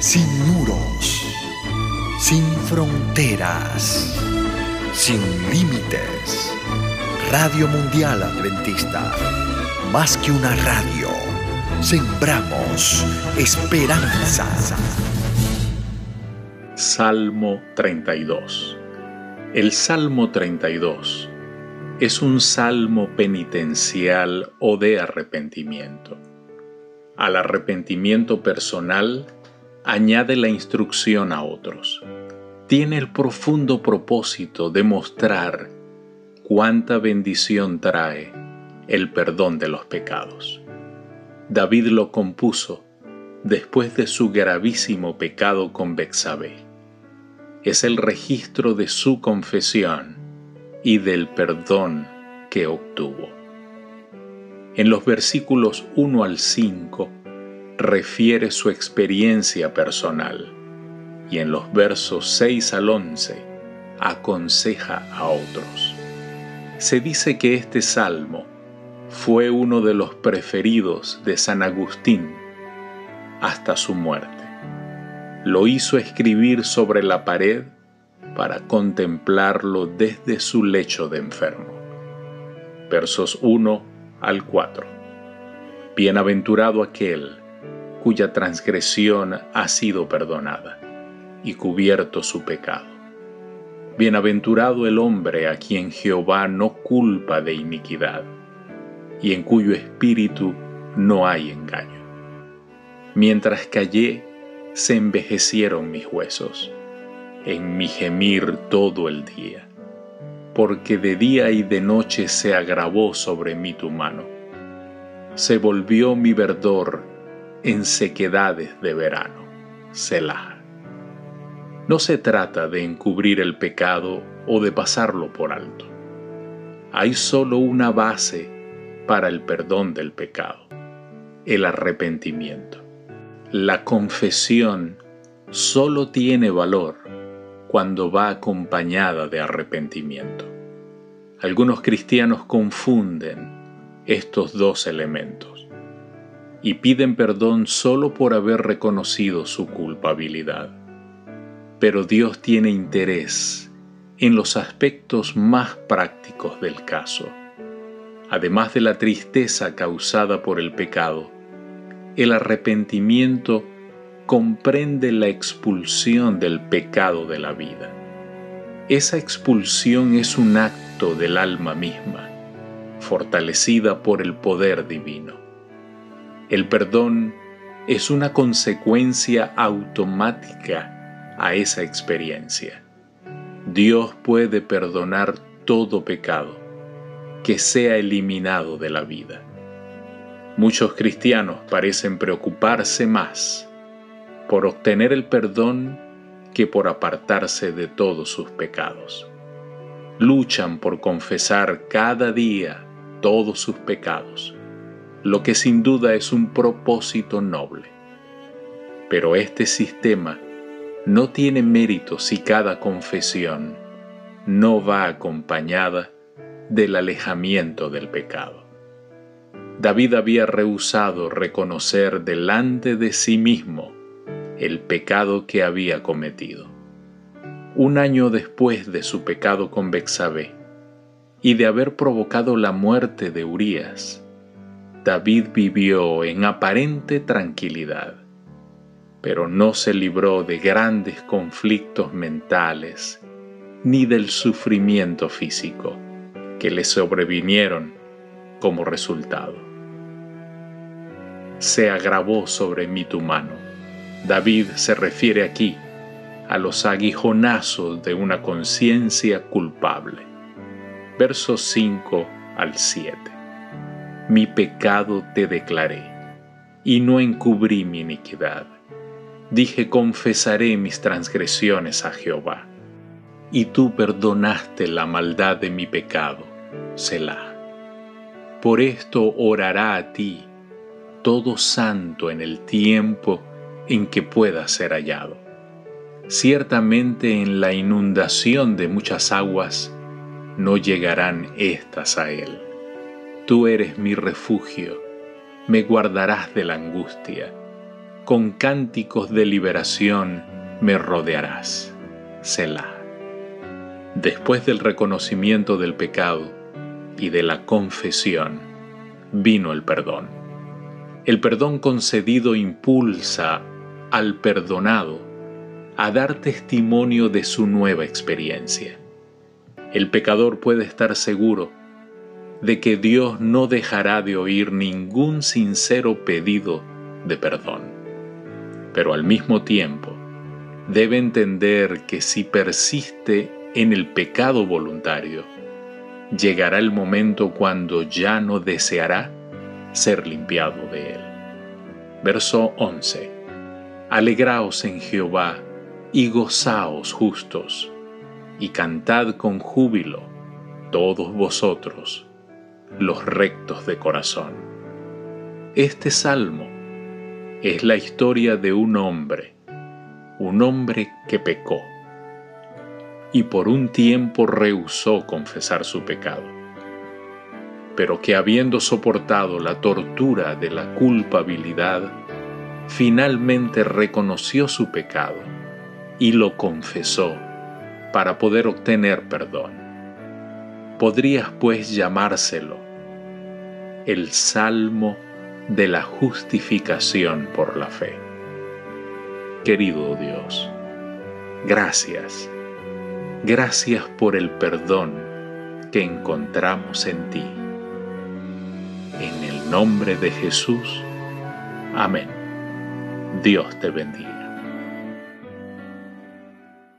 sin muros, sin fronteras, sin límites. Radio Mundial Adventista, más que una radio, sembramos esperanza. Salmo 32 El Salmo 32 es un salmo penitencial o de arrepentimiento. Al arrepentimiento personal añade la instrucción a otros. Tiene el profundo propósito de mostrar cuánta bendición trae el perdón de los pecados. David lo compuso después de su gravísimo pecado con Bexabé. Es el registro de su confesión y del perdón que obtuvo. En los versículos 1 al 5 refiere su experiencia personal y en los versos 6 al 11 aconseja a otros. Se dice que este salmo fue uno de los preferidos de San Agustín hasta su muerte. Lo hizo escribir sobre la pared para contemplarlo desde su lecho de enfermo. Versos 1 al 4. Bienaventurado aquel cuya transgresión ha sido perdonada y cubierto su pecado. Bienaventurado el hombre a quien Jehová no culpa de iniquidad y en cuyo espíritu no hay engaño. Mientras callé, se envejecieron mis huesos en mi gemir todo el día, porque de día y de noche se agravó sobre mí tu mano. Se volvió mi verdor en sequedades de verano. Selah. No se trata de encubrir el pecado o de pasarlo por alto. Hay solo una base para el perdón del pecado, el arrepentimiento. La confesión solo tiene valor cuando va acompañada de arrepentimiento. Algunos cristianos confunden estos dos elementos y piden perdón solo por haber reconocido su culpabilidad. Pero Dios tiene interés en los aspectos más prácticos del caso. Además de la tristeza causada por el pecado, el arrepentimiento comprende la expulsión del pecado de la vida. Esa expulsión es un acto del alma misma, fortalecida por el poder divino. El perdón es una consecuencia automática a esa experiencia. Dios puede perdonar todo pecado que sea eliminado de la vida. Muchos cristianos parecen preocuparse más por obtener el perdón que por apartarse de todos sus pecados. Luchan por confesar cada día todos sus pecados, lo que sin duda es un propósito noble. Pero este sistema no tiene mérito si cada confesión no va acompañada del alejamiento del pecado. David había rehusado reconocer delante de sí mismo el pecado que había cometido. Un año después de su pecado con Bexabé y de haber provocado la muerte de Urías, David vivió en aparente tranquilidad, pero no se libró de grandes conflictos mentales ni del sufrimiento físico que le sobrevinieron como resultado. Se agravó sobre mí tu mano David se refiere aquí a los aguijonazos de una conciencia culpable. Versos 5 al 7. Mi pecado te declaré, y no encubrí mi iniquidad. Dije, confesaré mis transgresiones a Jehová, y tú perdonaste la maldad de mi pecado, Selah. Por esto orará a ti todo santo en el tiempo en que pueda ser hallado. Ciertamente en la inundación de muchas aguas no llegarán éstas a él. Tú eres mi refugio, me guardarás de la angustia. con cánticos de liberación me rodearás. Selah. Después del reconocimiento del pecado y de la confesión, vino el perdón. El perdón concedido impulsa al perdonado a dar testimonio de su nueva experiencia. El pecador puede estar seguro de que Dios no dejará de oír ningún sincero pedido de perdón. Pero al mismo tiempo, debe entender que si persiste en el pecado voluntario, llegará el momento cuando ya no deseará ser limpiado de él. Verso 11. Alegraos en Jehová y gozaos justos, y cantad con júbilo todos vosotros, los rectos de corazón. Este salmo es la historia de un hombre, un hombre que pecó y por un tiempo rehusó confesar su pecado, pero que habiendo soportado la tortura de la culpabilidad, finalmente reconoció su pecado y lo confesó para poder obtener perdón. Podrías pues llamárselo el Salmo de la justificación por la fe. Querido Dios, gracias Gracias por el perdón que encontramos en ti. En el nombre de Jesús. Amén. Dios te bendiga.